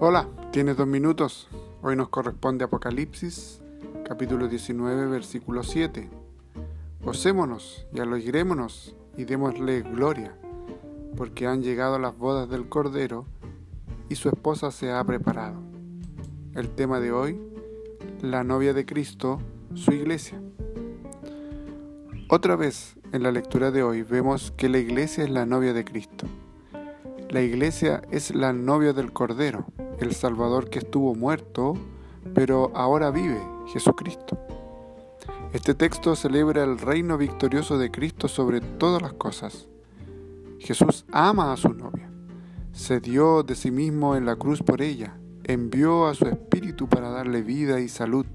Hola, tienes dos minutos. Hoy nos corresponde Apocalipsis, capítulo 19, versículo 7. Gocémonos y alegrémonos y démosle gloria, porque han llegado las bodas del Cordero y su esposa se ha preparado. El tema de hoy, la novia de Cristo, su iglesia. Otra vez en la lectura de hoy vemos que la iglesia es la novia de Cristo. La iglesia es la novia del Cordero el Salvador que estuvo muerto, pero ahora vive, Jesucristo. Este texto celebra el reino victorioso de Cristo sobre todas las cosas. Jesús ama a su novia, se dio de sí mismo en la cruz por ella, envió a su Espíritu para darle vida y salud.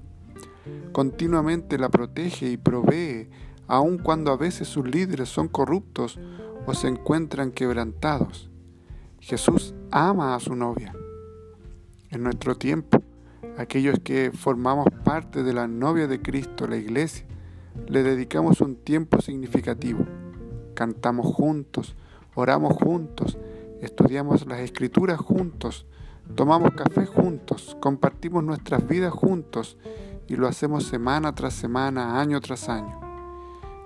Continuamente la protege y provee, aun cuando a veces sus líderes son corruptos o se encuentran quebrantados. Jesús ama a su novia en nuestro tiempo, aquellos que formamos parte de la novia de Cristo, la iglesia, le dedicamos un tiempo significativo. Cantamos juntos, oramos juntos, estudiamos las escrituras juntos, tomamos café juntos, compartimos nuestras vidas juntos y lo hacemos semana tras semana, año tras año.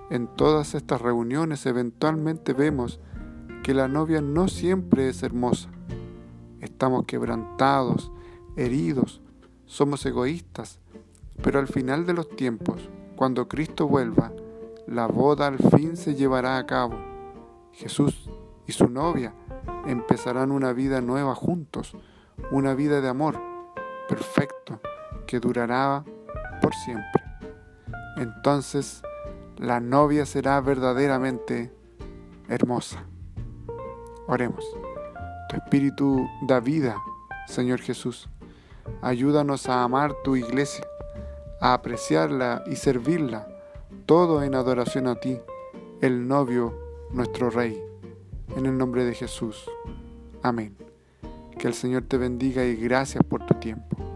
En todas estas reuniones eventualmente vemos que la novia no siempre es hermosa. Estamos quebrantados, heridos, somos egoístas, pero al final de los tiempos, cuando Cristo vuelva, la boda al fin se llevará a cabo. Jesús y su novia empezarán una vida nueva juntos, una vida de amor perfecto que durará por siempre. Entonces la novia será verdaderamente hermosa. Oremos. Tu espíritu da vida, Señor Jesús. Ayúdanos a amar tu iglesia, a apreciarla y servirla, todo en adoración a ti, el novio, nuestro Rey. En el nombre de Jesús. Amén. Que el Señor te bendiga y gracias por tu tiempo.